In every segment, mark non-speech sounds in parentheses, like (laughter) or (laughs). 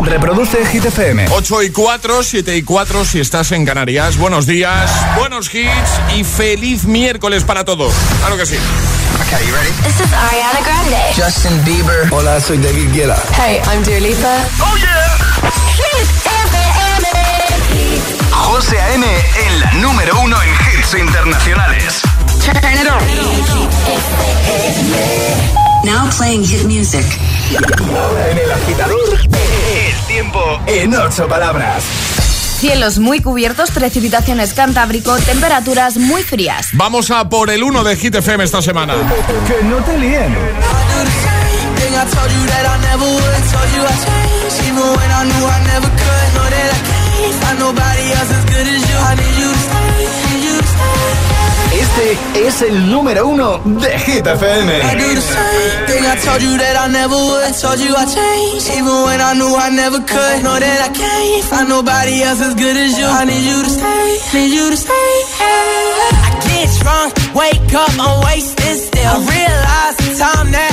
Reproduce Hit FM. 8 y 4, 7 y 4 si estás en Canarias. Buenos días, buenos hits y feliz miércoles para todos. Claro que sí. Okay, you ready? This is Ariana Grande. Justin Bieber. Hola, soy David Guetta. Hey, I'm Dua Lipa. ¡Oh, yeah! Hit FM. José A.M. en la número uno en hits internacionales. Turn it on. Now playing hit music. En el agitador, el tiempo en ocho palabras. Cielos muy cubiertos, precipitaciones cantábrico, temperaturas muy frías. Vamos a por el 1 de Hit FM esta semana. Que no te líen. Este es el número uno de Hit FM. I do the same thing I told you that I never would. Told you I changed, even when I knew I never could. Know that I can't find nobody else as good as you. I need you to stay, need you to stay. I get drunk, wake up, I'm wasted still. I realize the time that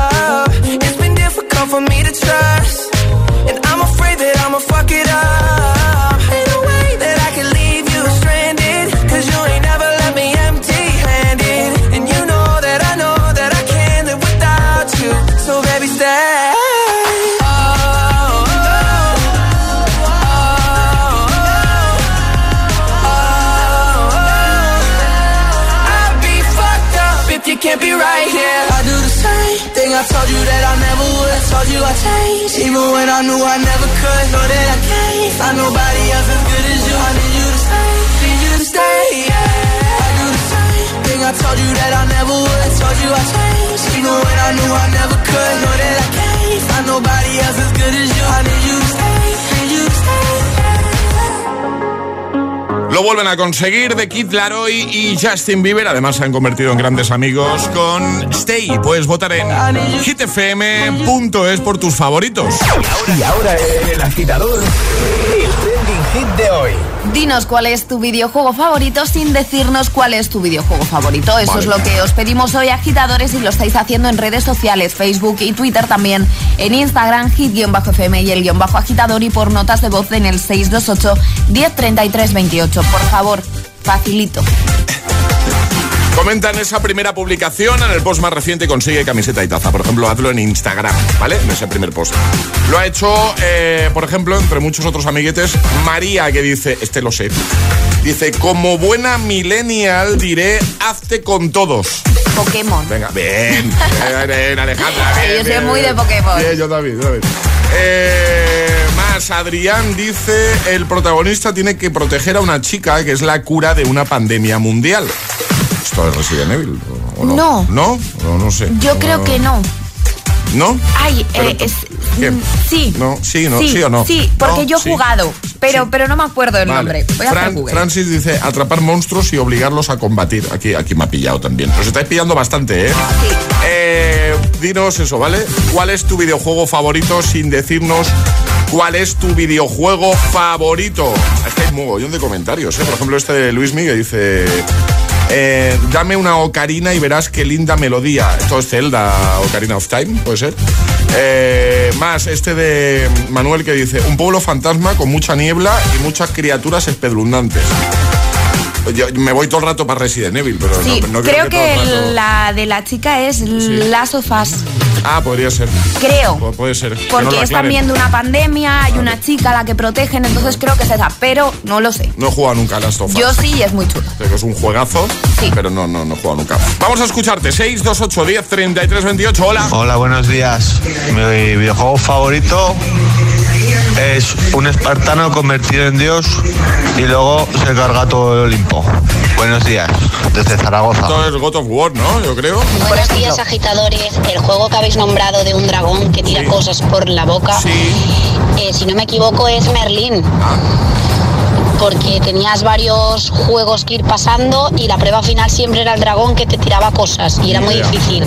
A conseguir de Kid Laroi y Justin Bieber. Además, se han convertido en grandes amigos con Stay. Puedes votar en hitfm.es por tus favoritos. Y ahora el agitador, hit de hoy. Dinos cuál es tu videojuego favorito sin decirnos cuál es tu videojuego favorito. Eso Vale. es lo que os pedimos hoy, agitadores, y lo estáis haciendo en redes sociales, Facebook y Twitter también. En Instagram, hit-fm y el guion bajo agitador y por notas de voz en el 628 1033 28. Por favor, facilito. Comenta en esa primera publicación, en el post más reciente consigue camiseta y taza. Por ejemplo, hazlo en Instagram, ¿vale? En ese primer post. Lo ha hecho, eh, por ejemplo, entre muchos otros amiguetes, María, que dice, este lo sé. Dice, como buena millennial diré, hazte con todos. Pokémon. Venga, bien, (laughs) bien, bien, Alejandra. Bien, yo soy bien, muy de Pokémon. Bien, yo también, yo también. Eh, más, Adrián dice, el protagonista tiene que proteger a una chica que es la cura de una pandemia mundial. ¿Esto es Resident Evil? ¿O no? No. ¿No? No, no sé. Yo creo que no. ¿No? Ay, Pero eh, es, mm, sí. No, sí, no, sí o no. Sí, porque No, yo he sí. jugado, pero, Sí. pero no me acuerdo el Vale. nombre. Voy a Fran- hacer Google. Francis dice atrapar monstruos y obligarlos a combatir. Aquí, aquí me ha pillado también. Os estáis pillando bastante, ¿eh? Sí. Eh, dinos eso, ¿vale? ¿Cuál es tu videojuego favorito sin decirnos cuál es tu videojuego favorito? Que hay mogollón de comentarios, ¿eh? Por ejemplo, este de Luis Miguel dice... eh, dame una ocarina y verás qué linda melodía. Esto es Zelda, Ocarina of Time, puede ser. Eh, más este de Manuel que dice, un pueblo fantasma con mucha niebla y muchas criaturas espeluznantes. Yo me voy todo el rato para Resident Evil, pero Sí, no, no creo que, el rato- la de la chica es Last of Us. Ah, podría ser. Creo. Pu- Puede ser. Que Porque lo es también de una pandemia, hay una chica a la que protegen, entonces creo que es esa, pero no lo sé. No he jugado nunca a Last of Us. Yo sí y es muy chulo. Que es un juegazo, Sí. pero no, no, no he jugado nunca. Vamos a escucharte. 628 10 33 28. Hola. Hola, buenos días. Mi videojuego favorito es un espartano convertido en Dios y luego se carga todo el Olimpo. Buenos días, desde Zaragoza. Esto es God of War, ¿no? Yo creo. Buenos días, agitadores. El juego que habéis nombrado de un dragón que tira Sí. cosas por la boca, Sí. eh, si no me equivoco, es Merlín. Porque tenías varios juegos que ir pasando y la prueba final siempre era el dragón que te tiraba cosas y era muy idea, difícil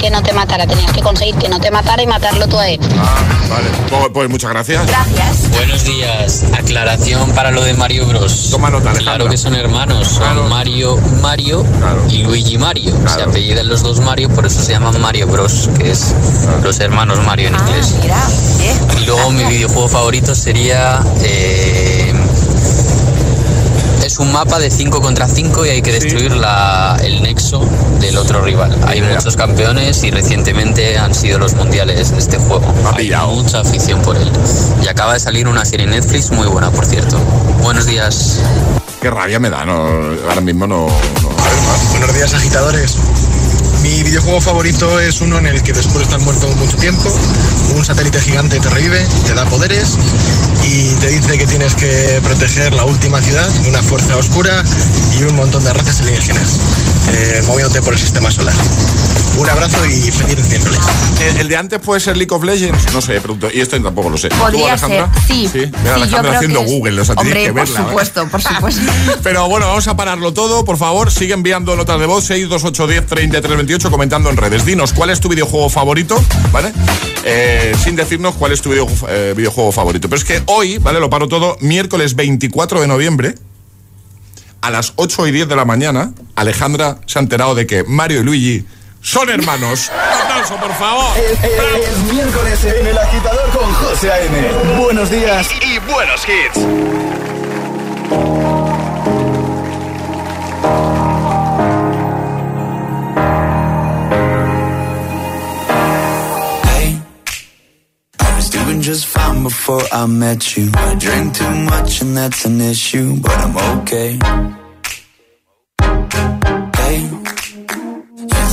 que no te matara. Tenías que conseguir que no te matara y matarlo tú a él. Ah, vale. Pues, pues muchas gracias. Gracias. Buenos días. Aclaración para lo de Mario Bros. Toma nota, Alejandra. Claro que son hermanos. Son Claro. Mario Mario Claro. y Luigi Mario. Se Claro. apellidan los dos Mario, por eso se llaman Mario Bros, que es los hermanos Mario en Ah, inglés. mira. Y luego mi videojuego favorito sería... eh, es un mapa de 5 contra 5 y hay que destruir la- el nexo del otro rival. Hay muchos campeones y recientemente han sido los mundiales de este juego. Ha Hay pillado. mucha afición por él. Y acaba de salir una serie en Netflix muy buena, por cierto. Buenos días. Qué rabia me da, no, ahora mismo no. no-. Buenos días, agitadores. Mi videojuego favorito es uno en el que después de estar muerto mucho tiempo, un satélite gigante te revive, te da poderes y te dice que tienes que proteger la última ciudad una fuerza oscura y un montón de razas alienígenas, eh, moviéndote por el sistema solar. Un abrazo y feliz miércoles. ¿El, el de antes puede ser League of Legends? No sé, pregunto. Y esto tampoco lo sé. ¿Tú, Podría Alejandra? ser, sí. Sí, Mira, Sí, yo Alejandra creo haciendo que es- Google, o sea, Hombre, tienes que por verla. ¿eh? supuesto, por supuesto. (laughs) Pero bueno, vamos a pararlo todo, por favor. Sigue enviando notas de voz 62810 3328 comentando en redes. Dinos cuál es tu videojuego favorito, ¿vale? Eh, sin decirnos cuál es tu video- eh, videojuego favorito. Pero es que hoy, ¿vale? Lo paro todo, miércoles 24 de noviembre, a las 8 y 10 de la mañana, Alejandra se ha enterado de que Mario y Luigi son hermanos. Aplauso, por favor. Es miércoles en el agitador con José A.M. Buenos días y buenos hits. Hey, I was doing just fine before I met you. I drink too much and that's an issue, but I'm okay.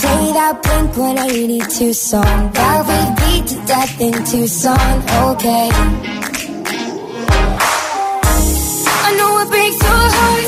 Play that Blink 182 song that we beat to death in Tucson. Okay. I know it breaks your heart.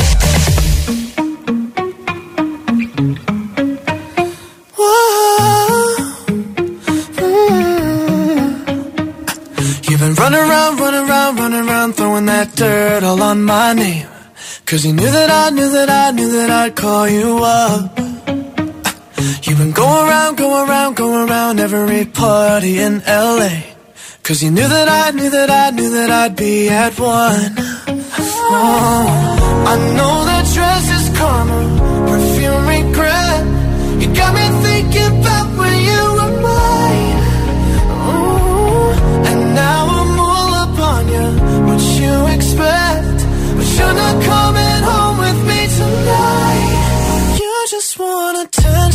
On my name. Cause you knew that I knew that I knew that I'd call you up. You've been going around, going around, going around every party in LA. Cause you knew that I knew that I knew that I'd be at one. Oh, I know that dress is karma, perfume regret. You got me thinking about when you were mine. Ooh, and now I'm all up on you. What you expect? You're coming home with me tonight. You just want attention.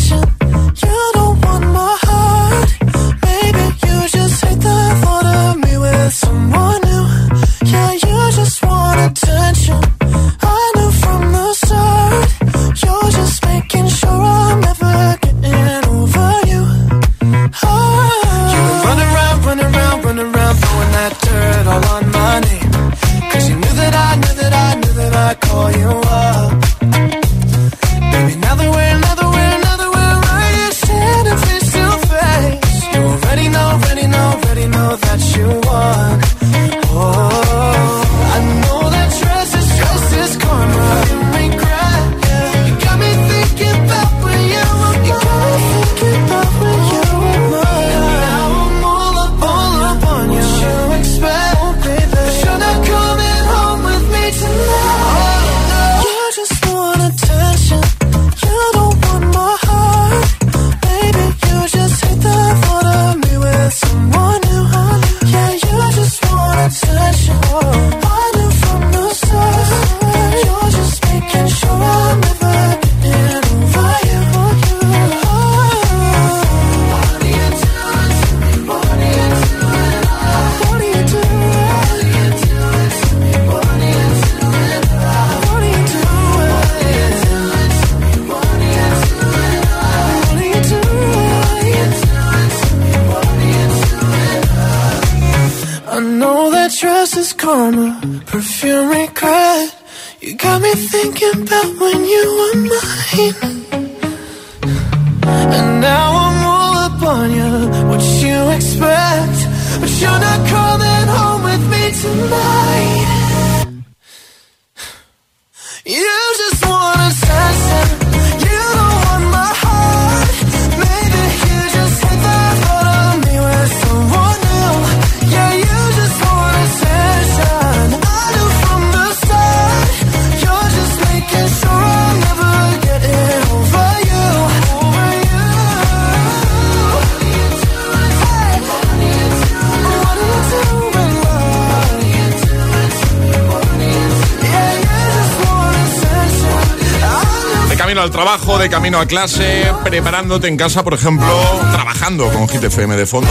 Camino a clase, preparándote en casa, por ejemplo, trabajando con Hit FM de fondo.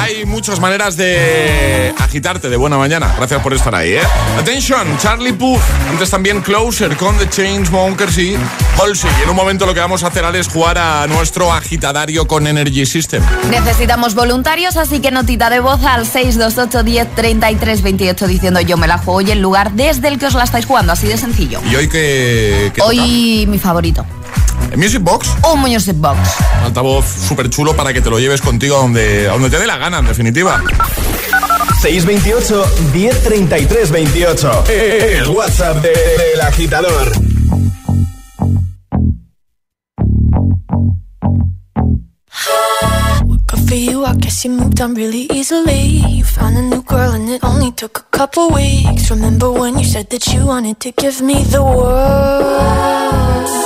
Hay muchas maneras de agitarte de buena mañana. Gracias por estar ahí, ¿eh? Attention, Charlie Puth. Antes también Closer con The Chainsmokers y Halsey. Y en un momento lo que vamos a hacer ahora es jugar a nuestro agitadario con Energy System. Necesitamos voluntarios, así que notita de voz al 628 10 33 28 diciendo yo me la juego y el lugar desde el que os la estáis jugando, así de sencillo. ¿Y hoy qué, qué Hoy mi favorito? Music Box, un Music Box. altavoz súper chulo para que te lo lleves contigo a donde, a donde te dé la gana, en definitiva. 628 1033 28. El WhatsApp de- del agitador. For you, I guess you moved on really easily. You found a new girl and it only took a couple weeks. Remember when you said that you wanted to give me the world?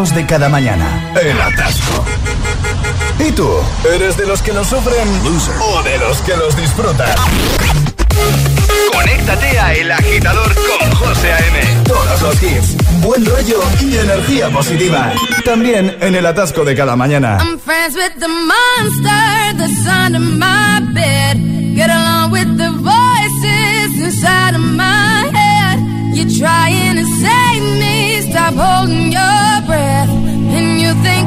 De cada mañana. El atasco. ¿Y tú? ¿Eres de los que los sufren o de los que los disfrutan? Conéctate a El Agitador con José A.M. Todos los hits, buen rollo y energía positiva. También en el atasco de cada mañana. I'm friends with the monster that's under my bed. Get along with the voices inside of my head. You're trying to save me, stop holding your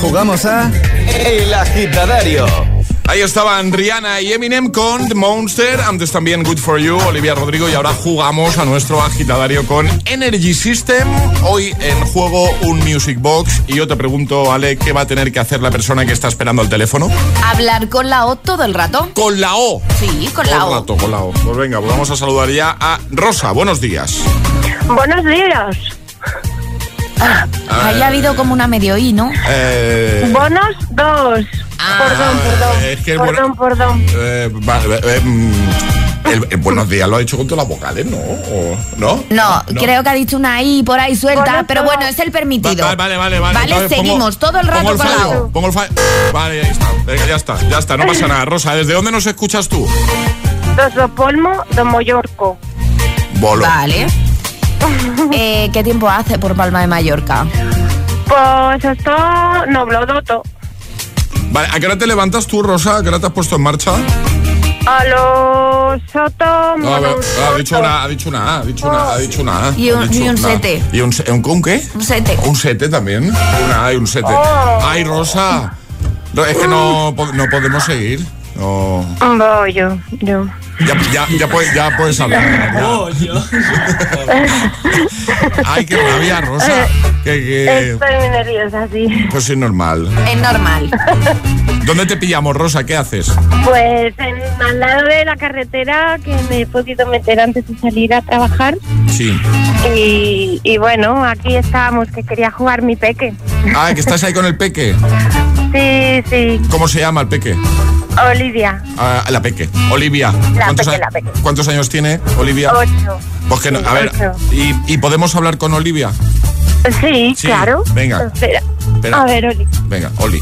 Jugamos a El Agitadario. Ahí estaban Rihanna y Eminem con The Monster, antes también Good For You, Olivia Rodrigo y ahora jugamos a nuestro agitadario con Energy System. Hoy en juego un Music Box y yo te pregunto, Ale, ¿qué va a tener que hacer la persona que está esperando el teléfono? Hablar con la O todo el rato. Con la O. Sí, con Todo la el O. rato, con la O. Pues venga, pues vamos a saludar ya a Rosa. Buenos días. Buenos días. Ahí ha habido como una medio I, ¿no? Eh, Bonos dos. perdón, perdón. es que el perdón, bueno- perdón. eh, vale, eh, mm, el- el buenos días lo ha dicho con todas las vocales, ¿no? ¿O- ¿No? No, creo que ha dicho una I por ahí suelta, pero bueno, es el permitido. Va- Vale, vale, vale. Vale, Entonces pongo- seguimos todo el rato pongo el con la. Pongo el fallo. Vale, ahí está. Venga, ya está, ya está, no pasa nada. Rosa, ¿desde dónde nos escuchas tú? Dos do Polmo, do Mallorco. Bolo. Vale. (laughs) Eh, ¿Qué tiempo hace por Palma de Mallorca? Pues esto no blodoto. Vale, ¿a qué hora te levantas tú, Rosa? ¿A qué hora te has puesto en marcha? A los Soto, No, a ver, ha dicho una, ha dicho una A, ha dicho una, ha dicho una A. Y un- ha dicho y un una A. sete. ¿Y un, un, un qué? Un sete. Un sete también. Una A y un sete. Oh. Ay, Rosa. Es que no, no podemos seguir. No. Voy yo, yo. Ya, ya, ya, puedes, ya puedes hablar. ya. Ay, qué rabia, Rosa. Que, que- Estoy muy nerviosa, sí. Pues es normal. Es normal. (laughs) ¿Dónde te pillamos, Rosa? ¿Qué haces? Pues en, al lado de la carretera que me he podido meter antes de salir a trabajar. Sí. Y, y bueno, aquí estábamos, que quería jugar mi peque. Ah, que estás ahí con el peque. (laughs) Sí, sí, ¿Cómo se llama el peque? Olivia. Ah, la peque. Olivia. La ¿Cuántos, peque, a- la peque. ¿Cuántos años tiene Olivia? Ocho. Pues que no- Sí, a ver, ocho. ¿y, y podemos hablar con Olivia? Sí, Sí, claro. venga. Espera. Espera. A ver, Oli. Venga, Oli.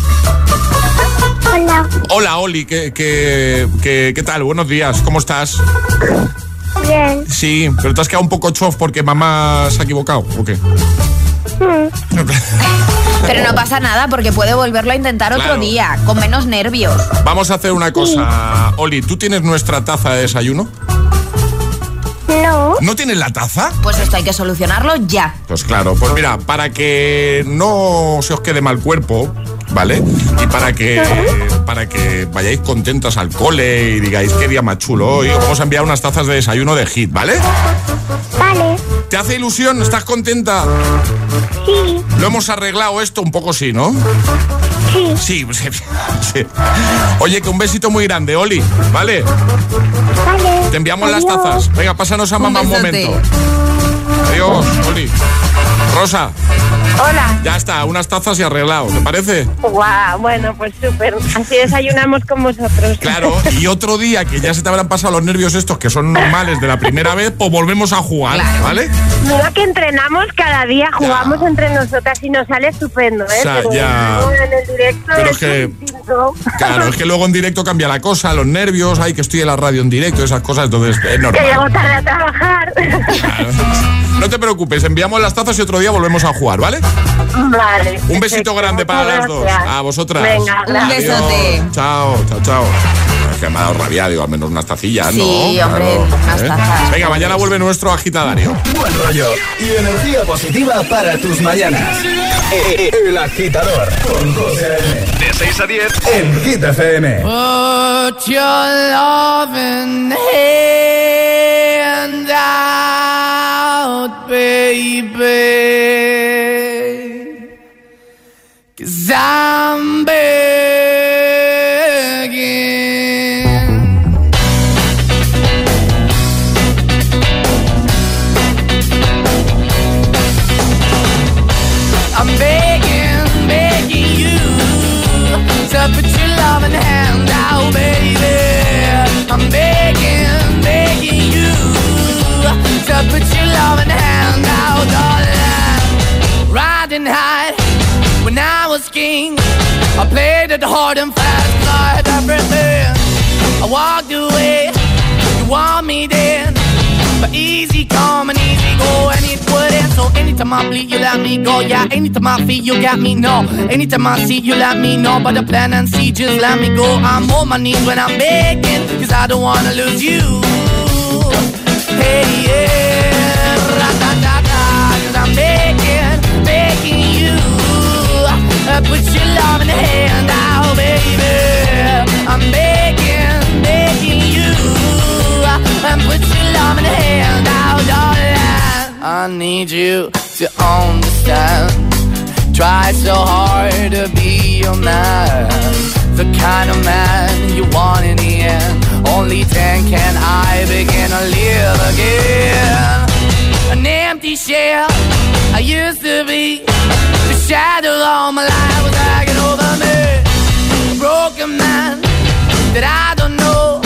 Hola. Hola, Oli, ¿qué, qué, qué, qué tal? Buenos días, ¿cómo estás? Bien. Sí, pero te has quedado un poco chof porque mamá se ha equivocado, ¿o qué? Pero no pasa nada porque puede volverlo a intentar otro día, con menos nervios. Vamos a hacer una cosa, Oli, ¿tú tienes nuestra taza de desayuno? No. ¿No tienes la taza? Pues esto hay que solucionarlo ya. Pues claro, pues mira, para que no se os quede mal cuerpo, ¿vale? Y para que para que vayáis contentas al cole y digáis qué día más chulo hoy, os vamos a enviar unas tazas de desayuno de hit, ¿vale? Vale. ¿Te hace ilusión? ¿Estás contenta? Sí. Lo hemos arreglado esto un poco sí, ¿no? Sí. Sí, (laughs) sí, sí. Oye, que un besito muy grande, Oli, ¿vale? Vale. Te enviamos las tazas. Venga, pásanos a mamá un besote. momento. Adiós, Oli. Rosa, Hola. ya está, unas tazas y arreglado, ¿te parece? Guau, bueno, pues súper. Así desayunamos con vosotros. Claro, y otro día que ya se te habrán pasado los nervios estos que son normales de la primera vez, pues volvemos a jugar, ¿vale? Mira que entrenamos cada día, jugamos entre nosotras y nos sale estupendo, ¿eh? O sea, Pero ya. luego en el directo Pero es es que- Claro, es que luego en directo cambia la cosa, los nervios, ay, que estoy en la radio en directo, esas cosas, entonces es Que normal. llego tarde a trabajar. No te preocupes, enviamos las tazas y otro día volvemos a jugar, ¿vale? vale. Un besito grande para las dos. A vosotras. Venga, Un besote. Chao, chao, chao. Que me ha dado rabia, digo, al menos unas tacillas, ¿no? Sí, hombre, unas tazas. Venga, mañana vuelve nuestro agitadario. Buen rollo y energía positiva para tus mañanas. El agitador con José 6 a 10. en Hit FM. Put your loving hand out, baby. Cause I'm. Easy come and easy go, and it wouldn't. So anytime I bleed, you let me go. Yeah, anytime I feel, you got me. No, anytime I see, you let me know. But the plan and see, just let me go. I'm on my knees when I'm begging, cause I don't wanna lose you. Hey, yeah, ra-da-da-da, cause I'm begging, begging you. to put your love in the hand out, baby. I'm begging. And put your love in the hand out, darling. I need you to understand. Try so hard to be your man. The kind of man you want in the end. Only then can I begin to live again. An empty shell I used to be. The shadow all my life was hanging over me. A broken man that I don't know.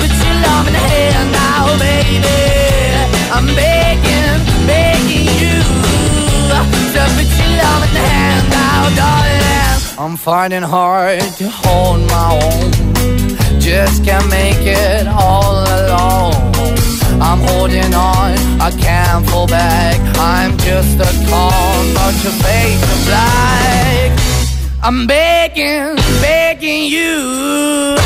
put your love in the now, baby. I'm begging, begging you put your love in the now, darling. I'm finding hard to hold my own. Just can't make it all alone. I'm holding on, I can't fall back. I'm just a call, not your face of black. I'm begging, begging you.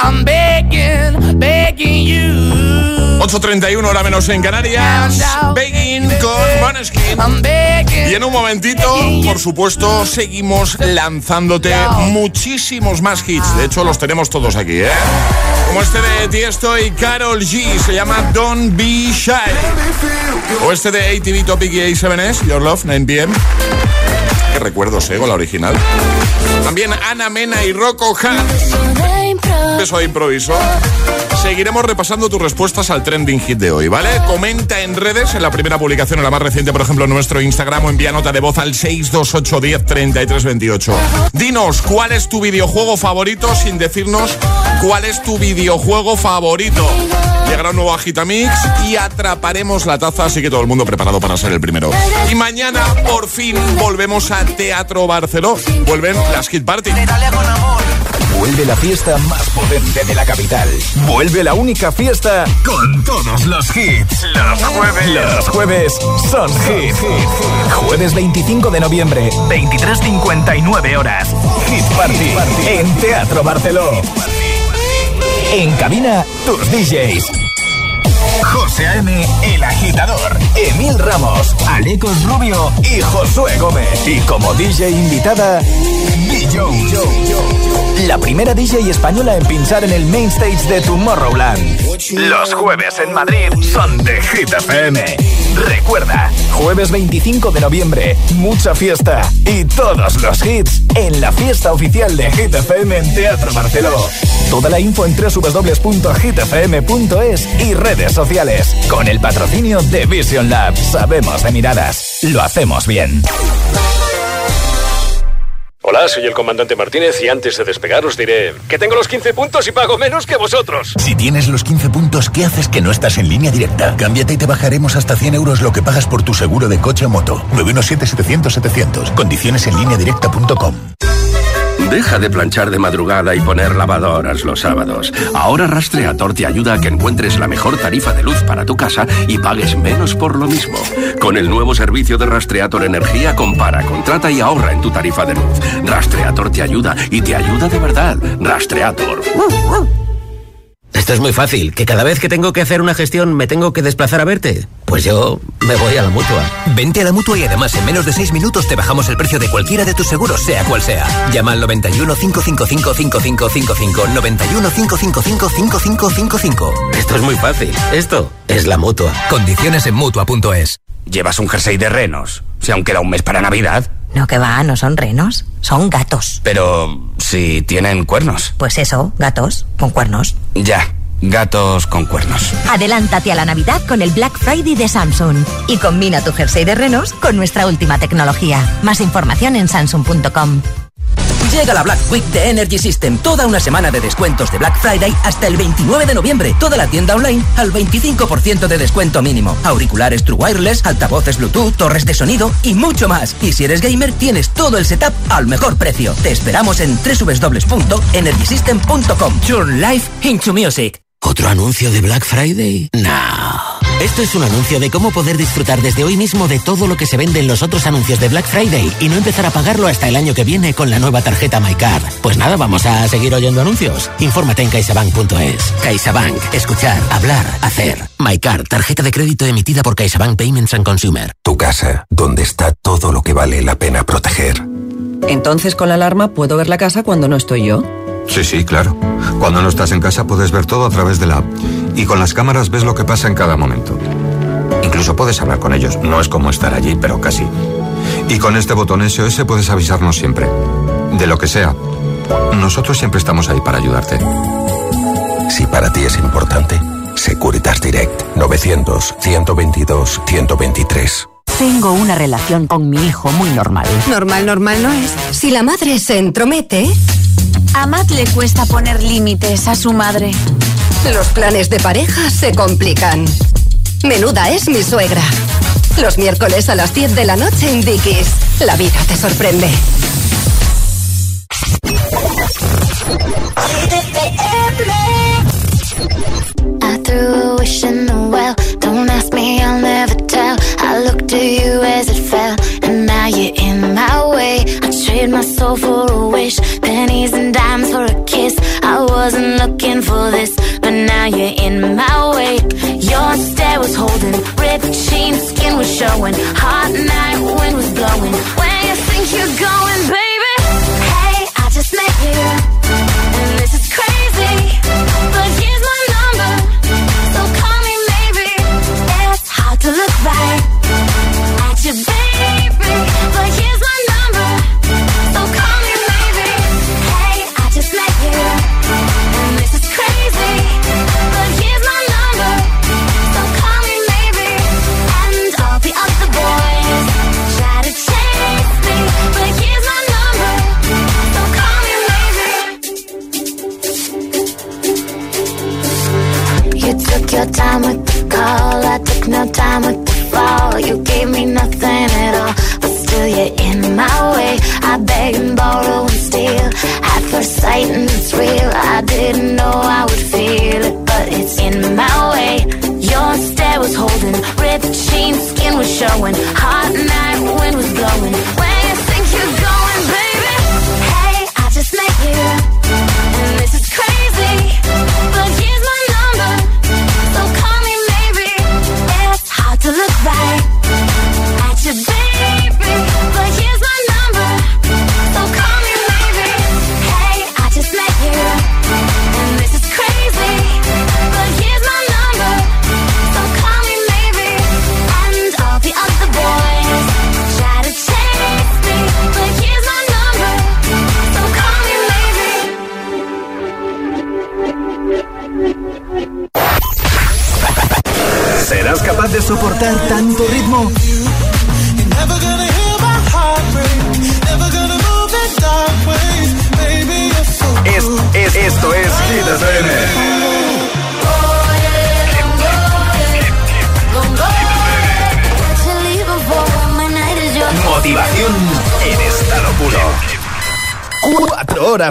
I'm begging, begging you. 8.31 hora menos en Canarias. Begging con Maneskin. Y en un momentito, por supuesto, seguimos lanzándote muchísimos más hits. De hecho, los tenemos todos aquí, ¿eh? Como este de Tiesto y Carol G. Se llama Don't Be Shy. O este de ATV Topic y A7S, Your Love, 9pm. Qué recuerdos, ¿eh? Con la original. También Ana Mena y Rocco Han. Beso de improviso. Seguiremos repasando tus respuestas al trending hit de hoy, ¿vale? Comenta en redes, en la primera publicación, en la más reciente, por ejemplo, en nuestro Instagram o envía nota de voz al 628 10 33 28. Dinos cuál es tu videojuego favorito sin decirnos cuál es tu videojuego favorito. Llegará un nuevo Agitamix y atraparemos la taza, así que todo el mundo preparado para ser el primero. Y mañana, por fin, volvemos a Teatro Barceló. Vuelven las Hit Party. Vuelve la fiesta más potente de la capital. Vuelve la única fiesta con todos los hits. Los jueves. Los jueves son hit. Jueves 25 de noviembre, 23.59 horas. Hit Party en Teatro Barceló. En cabina, tus DJs. José A.M., El Agitador, Emil Ramos, Alecos Rubio y Josué Gómez. Y como DJ invitada, Billo. La primera DJ española en pinchar en el main stage de Tomorrowland. Los jueves en Madrid son de Hit FM. Recuerda, jueves 25 de noviembre, mucha fiesta y todos los hits en la fiesta oficial de Hit FM en Teatro Barceló. Toda la info en www.hitfm.es y redes sociales. Con el patrocinio de Vision Lab. Sabemos de miradas. Lo hacemos bien. Hola, soy el comandante Martínez y antes de despegar os diré que tengo los 15 puntos y pago menos que vosotros. Si tienes los 15 puntos, ¿qué haces que no estás en línea directa? Cámbiate y te bajaremos hasta 100 euros lo que pagas por tu seguro de coche o moto. 917-700-700. Condiciones en línea directa.com. Deja de planchar de madrugada y poner lavadoras los sábados. Ahora Rastreator te ayuda a que encuentres la mejor tarifa de luz para tu casa y pagues menos por lo mismo. Con el nuevo servicio de Rastreator Energía, compara, contrata y ahorra en tu tarifa de luz. Rastreator te ayuda y te ayuda de verdad. Rastreator. Esto es muy fácil, que cada vez que tengo que hacer una gestión me tengo que desplazar a verte. Pues yo me voy a la mutua. Vente a la mutua y además en menos de 6 minutos te bajamos el precio de cualquiera de tus seguros, sea cual sea. Llama al 91 555 5555 91 555 5555. Esto es muy fácil. Esto es la mutua. Condiciones en mutua.es. ¿Llevas un jersey de renos? Si aún queda un mes para Navidad. No, que va, no son renos, son gatos. Pero si tienen cuernos. Pues eso, gatos con cuernos. Ya, gatos con cuernos. Adelántate a la Navidad con el Black Friday de Samsung y combina tu jersey de renos con nuestra última tecnología. Más información en samsung.com. Llega la Black Week de Energy System, toda una semana de descuentos de Black Friday hasta el 29 de noviembre. Toda la tienda online al 25% de descuento mínimo. Auriculares True Wireless, altavoces Bluetooth, torres de sonido y mucho más. Y si eres gamer, tienes todo el setup al mejor precio. Te esperamos en www.energysystem.com. Turn life into music. ¿Otro anuncio de Black Friday? No. Esto es un anuncio de cómo poder disfrutar desde hoy mismo de todo lo que se vende en los otros anuncios de Black Friday y no empezar a pagarlo hasta el año que viene con la nueva tarjeta MyCard. Pues nada, vamos a seguir oyendo anuncios. Infórmate en caixabank.es. CaixaBank. Escuchar, hablar, hacer. MyCard, tarjeta de crédito emitida por CaixaBank Payments and Consumer. Tu casa, donde está todo lo que vale la pena proteger. Entonces con la alarma puedo ver la casa cuando no estoy yo. Sí, sí, claro. Cuando no estás en casa puedes ver todo a través de la app. Y con las cámaras ves lo que pasa en cada momento. Incluso puedes hablar con ellos. No es como estar allí, pero casi. Y con este botón SOS puedes avisarnos siempre. De lo que sea. Nosotros siempre estamos ahí para ayudarte. Si para ti es importante, Securitas Direct 900 122 123. Tengo una relación con mi hijo muy normal. Normal, normal no es. Si la madre se entromete... A Matt le cuesta poner límites a su madre. Los planes de pareja se complican. Menuda es mi suegra. Los miércoles a las 10 de la noche en Dickies. La vida te sorprende. I threw a wish in for this, but now you're in my way. Your stare was holding, ripped jeans, skin was showing. Hot night,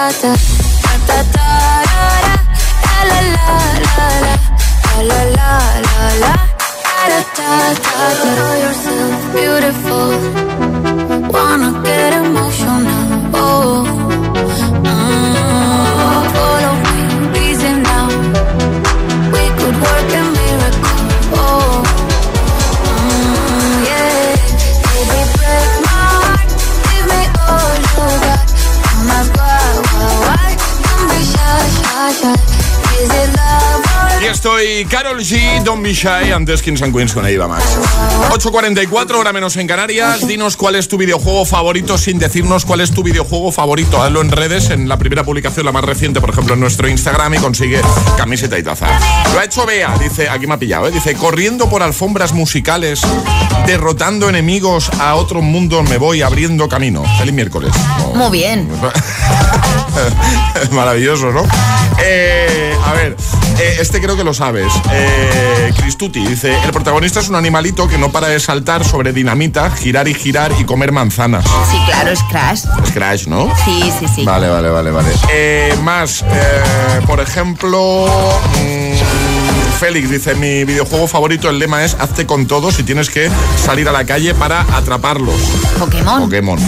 da da da da. Da da da da da. La la la la la. La la la la la. Da da Y Carol G, Don't Be Shy, antes Kings and Queens con Eva Max. 8.44, hora menos en Canarias. Dinos cuál es tu videojuego favorito sin decirnos cuál es tu videojuego favorito. Hazlo en redes, en la primera publicación, la más reciente, por ejemplo, en nuestro Instagram y consigue camiseta y taza. Lo ha hecho Bea, dice, aquí me ha pillado, ¿eh? dice, corriendo por alfombras musicales, derrotando enemigos a otros mundos, me voy abriendo camino. Feliz miércoles. Muy bien. (laughs) (laughs) Maravilloso, ¿no? Eh, a ver, eh, este creo que lo sabes. Eh, Cristuti dice: El protagonista es un animalito que no para de saltar sobre dinamita, girar y girar y comer manzanas. Sí, claro, es Crash. Es Crash, ¿no? Sí, sí, sí. Vale, vale, vale, vale. Eh, más, por ejemplo. mm, Félix dice, mi videojuego favorito, el lema es hazte con todos y tienes que salir a la calle para atraparlos. Pokémon. Pokémon.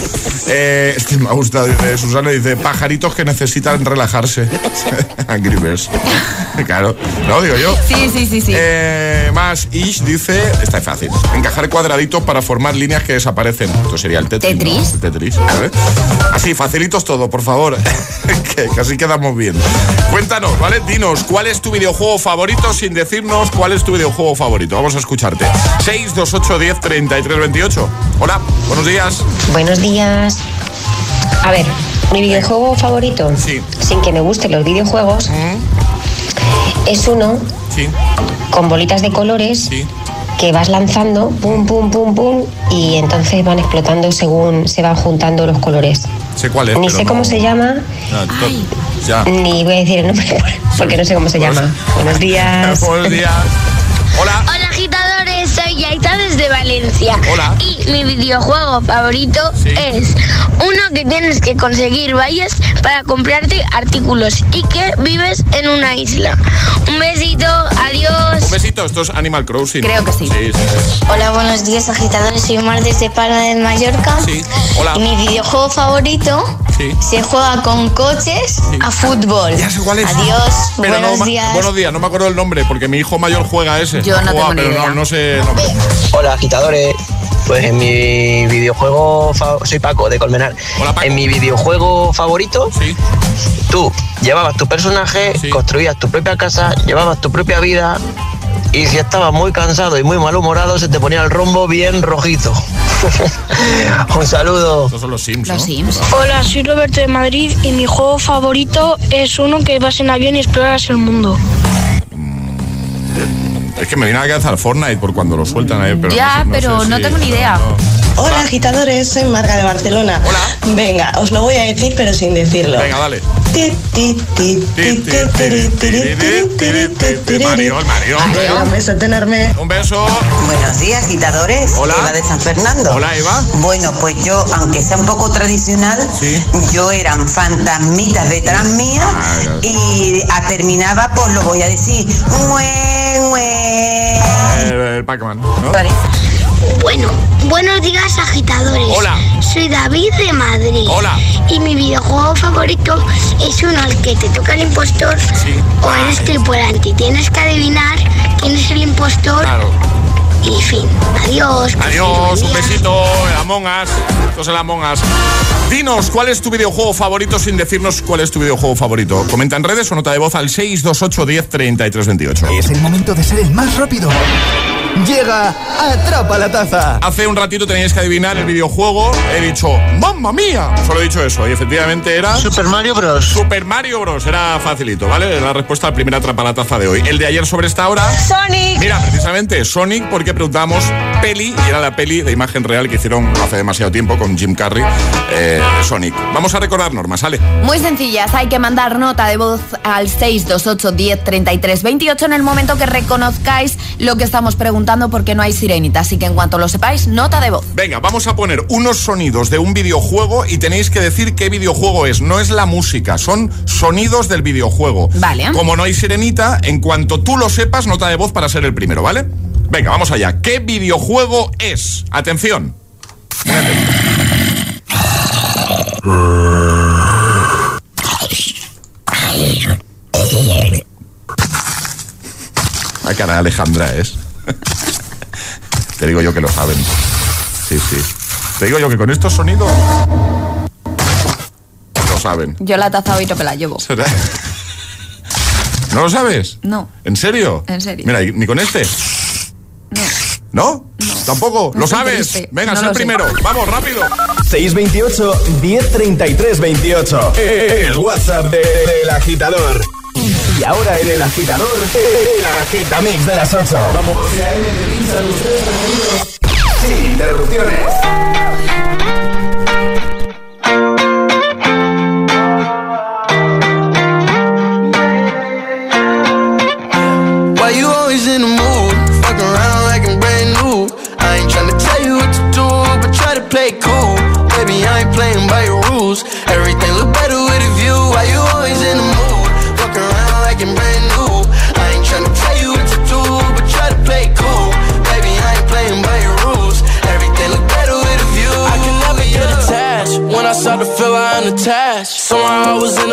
Eh, este me gusta, dice Susana, dice, pajaritos que necesitan relajarse. (laughs) Angry Birds. (laughs) claro, no, digo yo. Sí, sí, sí, sí. Eh, más, Ish dice, está fácil, encajar cuadraditos para formar líneas que desaparecen. Esto sería el Tetris. Tetris. El Tetris, ¿vale? Así, facilitos todo, por favor. (laughs) que, que así quedamos bien. Cuéntanos, ¿vale? Dinos, ¿cuál es tu videojuego favorito sin decirnos cuál es tu videojuego favorito? Vamos a escucharte. 628 10 33 28. Hola, buenos días. Buenos días. A ver, mi videojuego favorito, sin que me gusten los videojuegos, es uno Sí. con bolitas de colores que vas lanzando, pum, pum, pum, pum, y entonces van explotando según se van juntando los colores. Sé cuál es. Ni sé no- cómo se llama, Ah, Ya. ni voy a decir el nombre (laughs) porque no sé cómo se llama. Buenos días. (laughs) Buenos días. (laughs) Hola. Hola desde Valencia. Hola. Y mi videojuego favorito es uno que tienes que conseguir vallas para comprarte artículos y que vives en una isla. Un besito, adiós. Un besito, esto es Animal Crossing. Creo que sí. Sí, sí, sí. Hola, buenos días agitadores, soy Mar desde Palma de Mallorca. Sí, hola. Y mi videojuego favorito Sí. se juega con coches a fútbol. Ya sé cuál es. Adiós, Pero no buenos días. buenos días, no me acuerdo el nombre porque mi hijo mayor juega ese. Yo no Juega, tengo ni pero idea. No, no sé nombre. Hola agitadores, pues en mi videojuego, soy Paco de Colmenar. En mi videojuego favorito, tú llevabas tu personaje, construías tu propia casa, llevabas tu propia vida y si estabas muy cansado y muy malhumorado se te ponía el rombo bien rojito. (laughs) Un saludo. Estos son los Sims. Los ¿no? Sims. Hola, soy Roberto de Madrid y mi juego favorito es uno que vas en avión y exploras el mundo. Es que me viene a la cabeza el Fortnite por cuando lo sueltan ahí. Pero ya, no sé- no pero sé no si- tengo ni idea. Hola agitadores, soy Marga de Barcelona. Hola. Venga, os lo voy a decir pero sin decirlo. Venga, dale. Mario, Mario, Un beso enorme. Un beso. Buenos días, agitadores. Hola. Eva de San Fernando. Hola, Eva. Bueno, pues yo, aunque sea un poco tradicional, yo eran fantasmitas detrás mía Ah, y a- terminaba, pues lo voy a decir, mue, El, el Pac-Man. ¿no? Bueno, buenos días agitadores. Hola. Soy David de Madrid. Hola. Y mi videojuego favorito es uno al que te toca el impostor o eres tripulante y tienes que adivinar quién es el impostor. Y fin. Adiós. Adiós, un besito, el Among Us. Esto es el Among Us. Dinos, ¿cuál es tu videojuego favorito sin decirnos cuál es tu videojuego favorito? Comenta en redes o nota de voz al 628 10 33 28. Es el momento de ser el más rápido. Llega Atrapa la Taza. Hace un ratito teníais que adivinar el videojuego. He dicho, ¡mamma mía! Solo he dicho eso. Y efectivamente era. Super Mario Bros. Super Mario Bros. Era facilito, ¿vale? La respuesta al primer Atrapa la Taza de hoy. El de ayer sobre esta hora. Sonic. Mira, precisamente Sonic, porque preguntamos peli, y era la peli de imagen real que hicieron hace demasiado tiempo con Jim Carrey, eh, Sonic. Vamos a recordar normas, ¿sale? Muy sencillas, hay que mandar nota de voz al 628 10 33 28 en el momento que reconozcáis lo que estamos preguntando porque no hay sirenita. Así que en cuanto lo sepáis, nota de voz. Venga, vamos a poner unos sonidos de un videojuego y tenéis que decir qué videojuego es. No es la música, son sonidos del videojuego. Vale. Como no hay sirenita, en cuanto tú lo sepas, nota de voz para ser el primero, ¿vale? Venga, vamos allá. ¿Qué videojuego es? Atención. La cara de Alejandra es. Te digo yo que lo saben. Sí, sí. Te digo yo que con estos sonidos. Lo saben. Yo la taza hoy no me la llevo. ¿Será? ¿No lo sabes? No, ¿En serio? en serio. Mira, ¿y- ¿ni con este? ¿No? ¿Tampoco? No ¿Lo soy sabes? triste. Venga, No sé el lo sé. primero. Vamos, rápido. 628 1033 28. El WhatsApp de- del agitador. Y ahora en el agitador, el agitamix de las 8. Vamos. Sin interrupciones.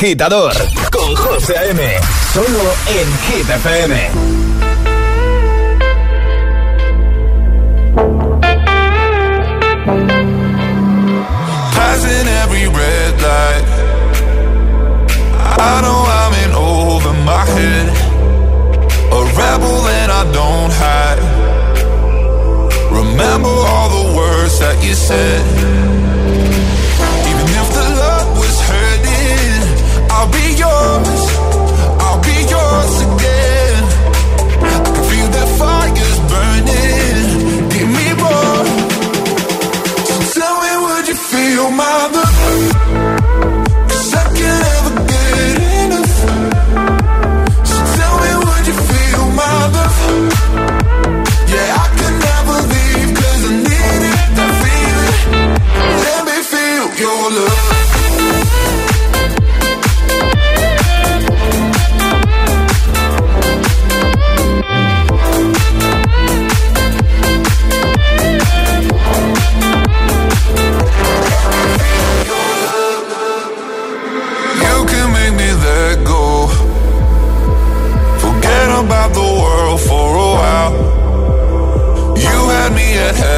agitador con José M. Solo en Hit FM. Passing every red light. I know I'm in over my head. A rebel that I don't hide. Remember all the words that you said.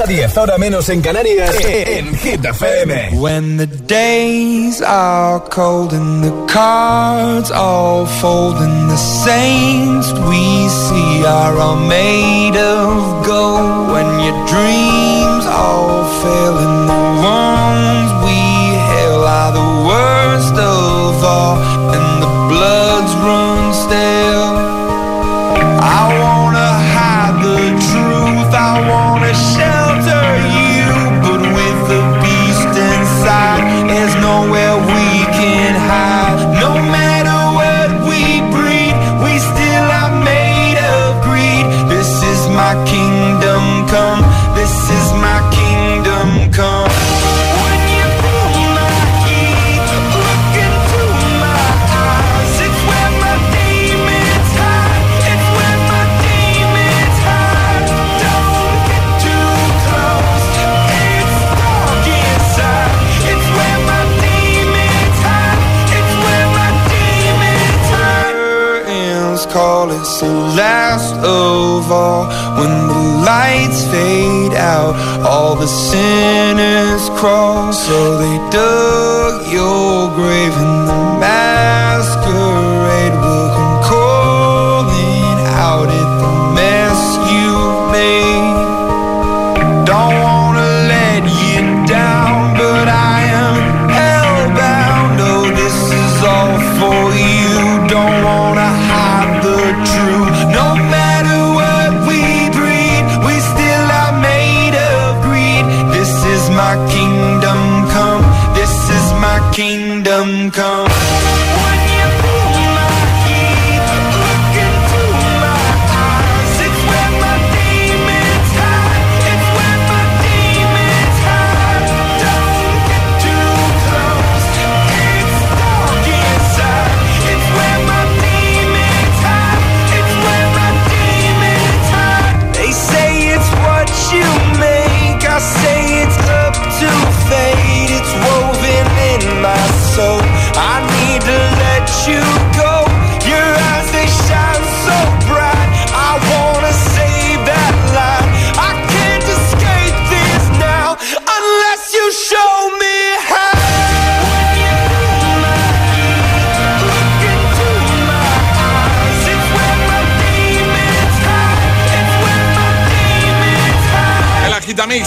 a 10, ahora menos en Canarias, en Hit FM. When the days are cold and the cards all fold and the saints we see are all made of gold. When your dreams all fail and the wrongs we hail are the worst of all. call it the last of all. When the lights fade out, all the sinners crawl. So they dug your grave in the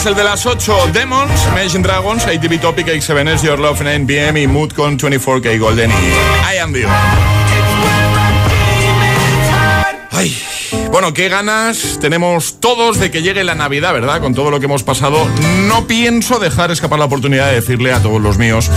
Mix, el de las 8, Demons, Imagine Dragons, ATV Topic, X7S, Your Love, 9pm y Mood con 24K Golden y I Am You. Ay, bueno, qué ganas tenemos todos de que llegue la Navidad, ¿verdad? Con todo lo que hemos pasado, no pienso dejar escapar la oportunidad de decirle a todos los míos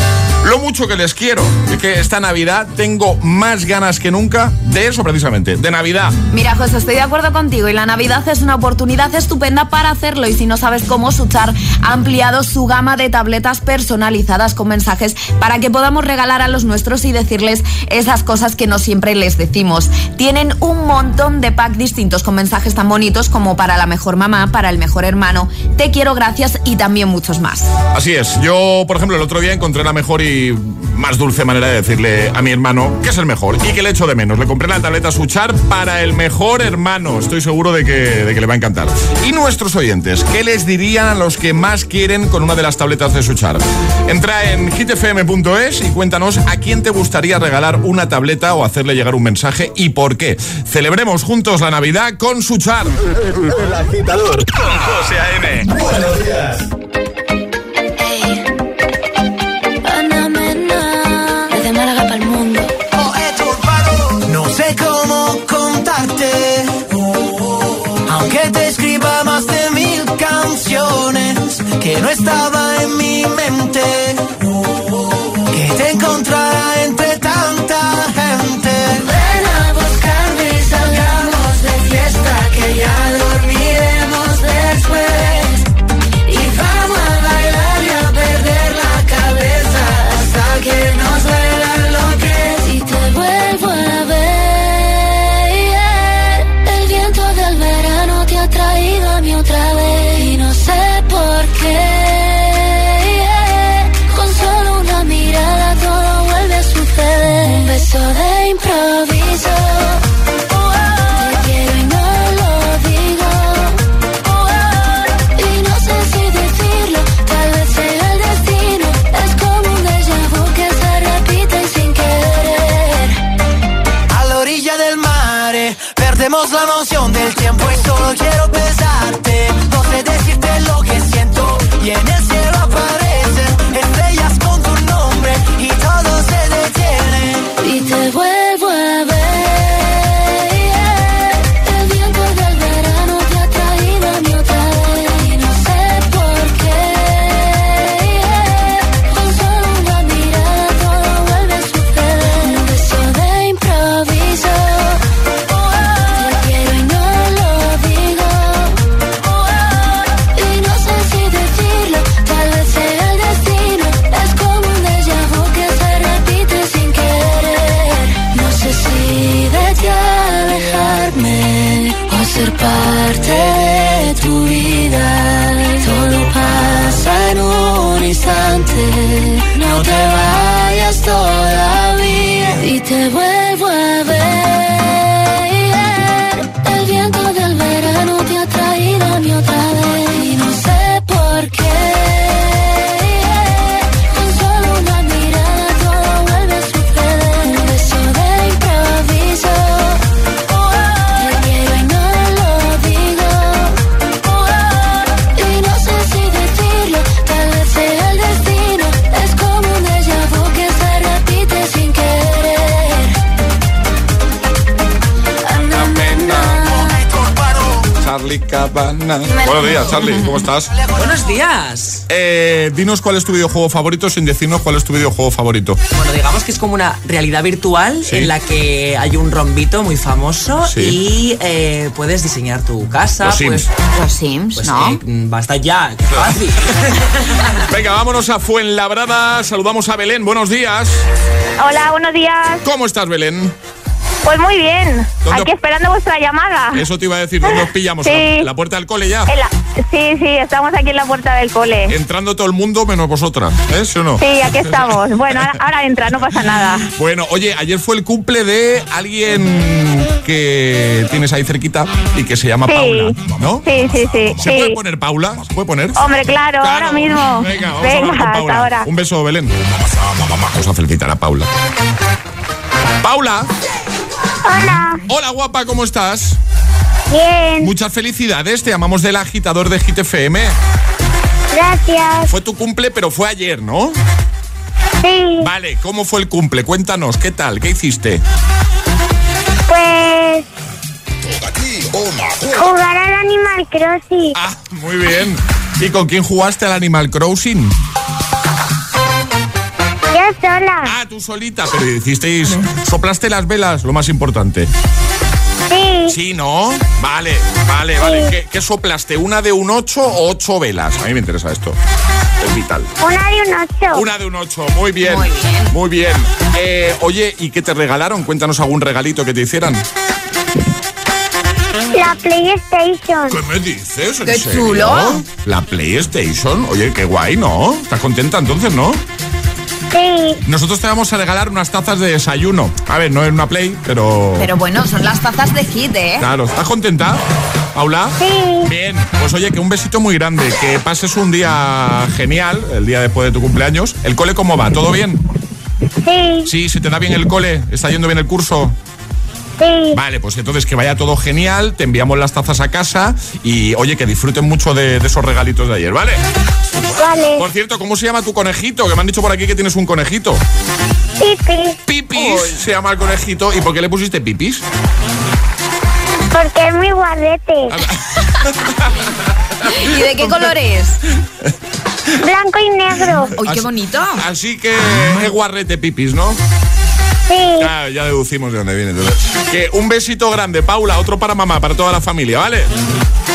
lo mucho que les quiero. Y que esta Navidad tengo más ganas que nunca de eso precisamente, de Navidad. Mira, José, estoy de acuerdo contigo y la Navidad es una oportunidad estupenda para hacerlo y si no sabes cómo, Suchar ha ampliado su gama de tabletas personalizadas con mensajes para que podamos regalar a los nuestros y decirles esas cosas que no siempre les decimos. Tienen un montón de packs distintos con mensajes tan bonitos como para la mejor mamá, para el mejor hermano, te quiero, gracias y también muchos más. Así es, yo por ejemplo el otro día encontré la mejor y más dulce manera de decirle a mi hermano que es el mejor y que le echo de menos. Le compré la tableta Suchar para el mejor hermano. Estoy seguro de que, de que le va a encantar. Y nuestros oyentes, ¿qué les dirían a los que más quieren con una de las tabletas de Suchar? Entra en hitfm.es y cuéntanos a quién te gustaría regalar una tableta o hacerle llegar un mensaje y por qué. Celebremos juntos la Navidad con Suchar. (laughs) El agitador con José A.M. Buenos días. Que no estaba en mi mente, perdemos la Buenos días, Charlie, ¿cómo estás? (laughs) Buenos días. Eh, dinos cuál es tu videojuego favorito sin decirnos cuál es tu videojuego favorito. Bueno, digamos que es como una realidad virtual Sí. en la que hay un rombito muy famoso Sí. y eh, puedes diseñar tu casa. Los pues, Sims. Los Sims, pues, ¿no? eh, basta ya, qué fácil. (laughs) Venga, vámonos a Fuenlabrada. Saludamos a Belén. Buenos días. Hola, buenos días. ¿Cómo estás, Belén? Pues muy bien. ¿Dónde- Aquí esperando vuestra llamada. Eso te iba a decir, ¿dónde nos pillamos? (laughs) Sí. ¿En la puerta del cole ya? La- Sí, sí, estamos aquí en la puerta del cole. Entrando todo el mundo menos vosotras, ¿eh? ¿Sí o no? Sí, aquí estamos. Bueno, ahora, ahora entra, no pasa nada. Bueno, oye, ayer fue el cumple de alguien que tienes ahí cerquita y que se llama Sí. Paula, ¿no? Sí, sí, sí. ¿Se puede poner Paula? ¿Se puede poner? Hombre, claro, ahora mismo. Venga, vamos a con hasta Paula. ahora. Un beso, Belén. Vamos a felicitar a Paula. Paula. Hola. Hola, guapa, ¿cómo estás? Bien. Muchas felicidades, te llamamos del agitador de Hit FM. Gracias. Fue tu cumple, pero fue ayer, ¿no? Sí. Vale, ¿cómo fue el cumple? Cuéntanos, ¿qué tal? ¿Qué hiciste? Pues. Jugar al Animal Crossing. Ah, muy bien. ¿Y con quién jugaste al Animal Crossing? Sola. Ah, tú solita, pero hicisteis. Soplaste las velas, lo más importante. Sí. Sí, ¿no? Vale, vale, vale. ¿Qué, qué soplaste? ¿Una de un 8 o 8 velas? A mí me interesa esto. Es vital. Una de un ocho. Una de un 8, muy bien. Muy bien. Muy bien. Eh, oye, ¿y qué te regalaron? Cuéntanos algún regalito que te hicieran. La PlayStation. ¿Qué me dices? ¿En ¡Qué serio? chulo! La PlayStation. Oye, qué guay, ¿no? ¿Estás contenta entonces, no? Sí. Nosotros te vamos a regalar unas tazas de desayuno. A ver, no es una Play, pero... Pero bueno, son las tazas de hit, ¿eh? Claro, ¿estás contenta, Paula? Sí. Bien, pues oye, que un besito muy grande, que pases un día genial, el día después de tu cumpleaños. ¿El cole cómo va? ¿Todo bien? Sí. Sí, se te da bien el cole, está yendo bien el curso. Sí. Vale, pues entonces que vaya todo genial, te enviamos las tazas a casa y oye, que disfruten mucho de, de esos regalitos de ayer, ¿vale? Vale. Por cierto, ¿cómo se llama tu conejito? Que me han dicho por aquí que tienes un conejito. Pipi. Pipis se llama el conejito. ¿Y por qué le pusiste pipis? Porque es muy guardete. (laughs) ¿Y de qué color es? Blanco y negro. ¡Uy, qué bonito! Así que es guarrete pipis, ¿no? Sí. Ya, ya deducimos de dónde viene. entonces. Que un besito grande, Paula, otro para mamá, para toda la familia, ¿vale?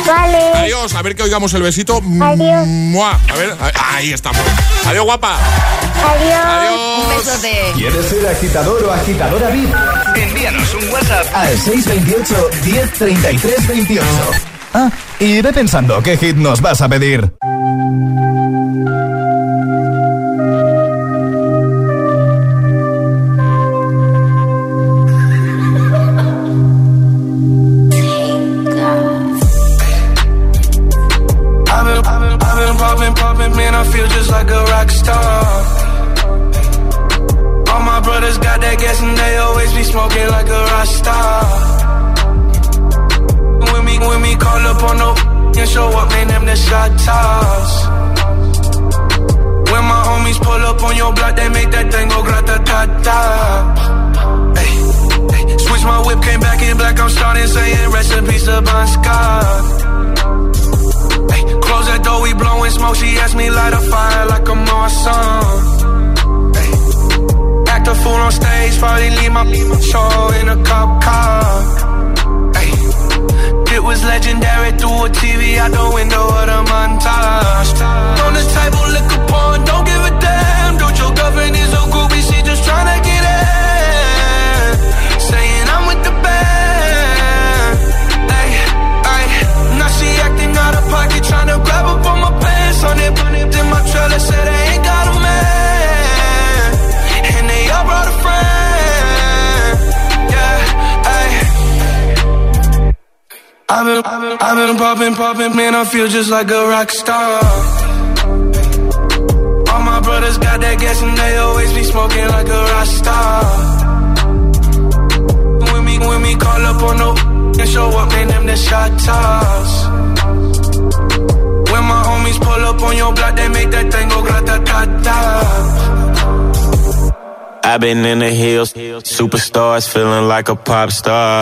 Vale. Adiós, a ver que oigamos el besito. Adiós. Mua. A ver, ahí estamos. Adiós, guapa. Adiós. Adiós. Un besote. ¿Quieres ser agitador o agitadora VIP? Envíanos un WhatsApp al 628 1033 28. Ah, y ve pensando qué hit nos vas a pedir. I feel just like a rock star. All my brothers got that gas and they always be smoking like a rock star. When me, when me call up on no and show up, man, them the shot toss. When my homies pull up on your block, they make that thing go grata ta ta. Switch my whip, came back in black, I'm starting saying recipes to Bon Scott. Door, we blowing smoke. She asked me light a fire like I'm on some. Ay, act a fool on stage, probably leave my show in a cop car. It was legendary through a TV out the window of the montage. On the table, liquor porn, don't give a damn. Dude, your girlfriend is a groupie, she just tryna get in. Saying I'm with the band. Ay, ay, now she acting out of pocket, tryna I've been, popping, popping, man, I feel just like a rock star. All my brothers got that gas and they always be smoking like a rock star. When me, when me call up on no and show up, man, them the shot toss. When my homies pull up on your block, they make that thing go grata ta ta. I've been in the hills, superstars feeling like a pop star.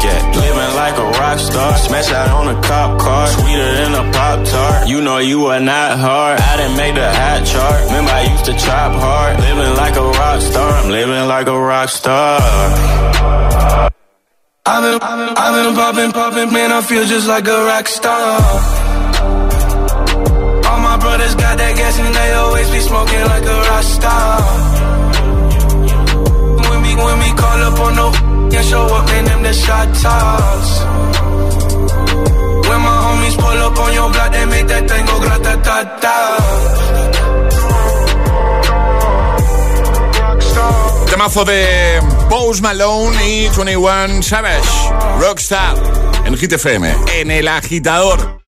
get. Living like a rock star, smash out on a cop car, sweeter than a pop tart. You know you are not hard. I didn't make the hot chart. Remember I used to chop hard. Living like a rock star, I'm living like a rock star. I've been, I've been, I've been popping, popping, man, I feel just like a rock star. All my brothers got that gas and they always be smoking like a rock star. When we, when we call up on no Yeah, show up in them the shot Temazo de Post Malone y 21 Savage, Rockstar, en Hit FM, en el agitador.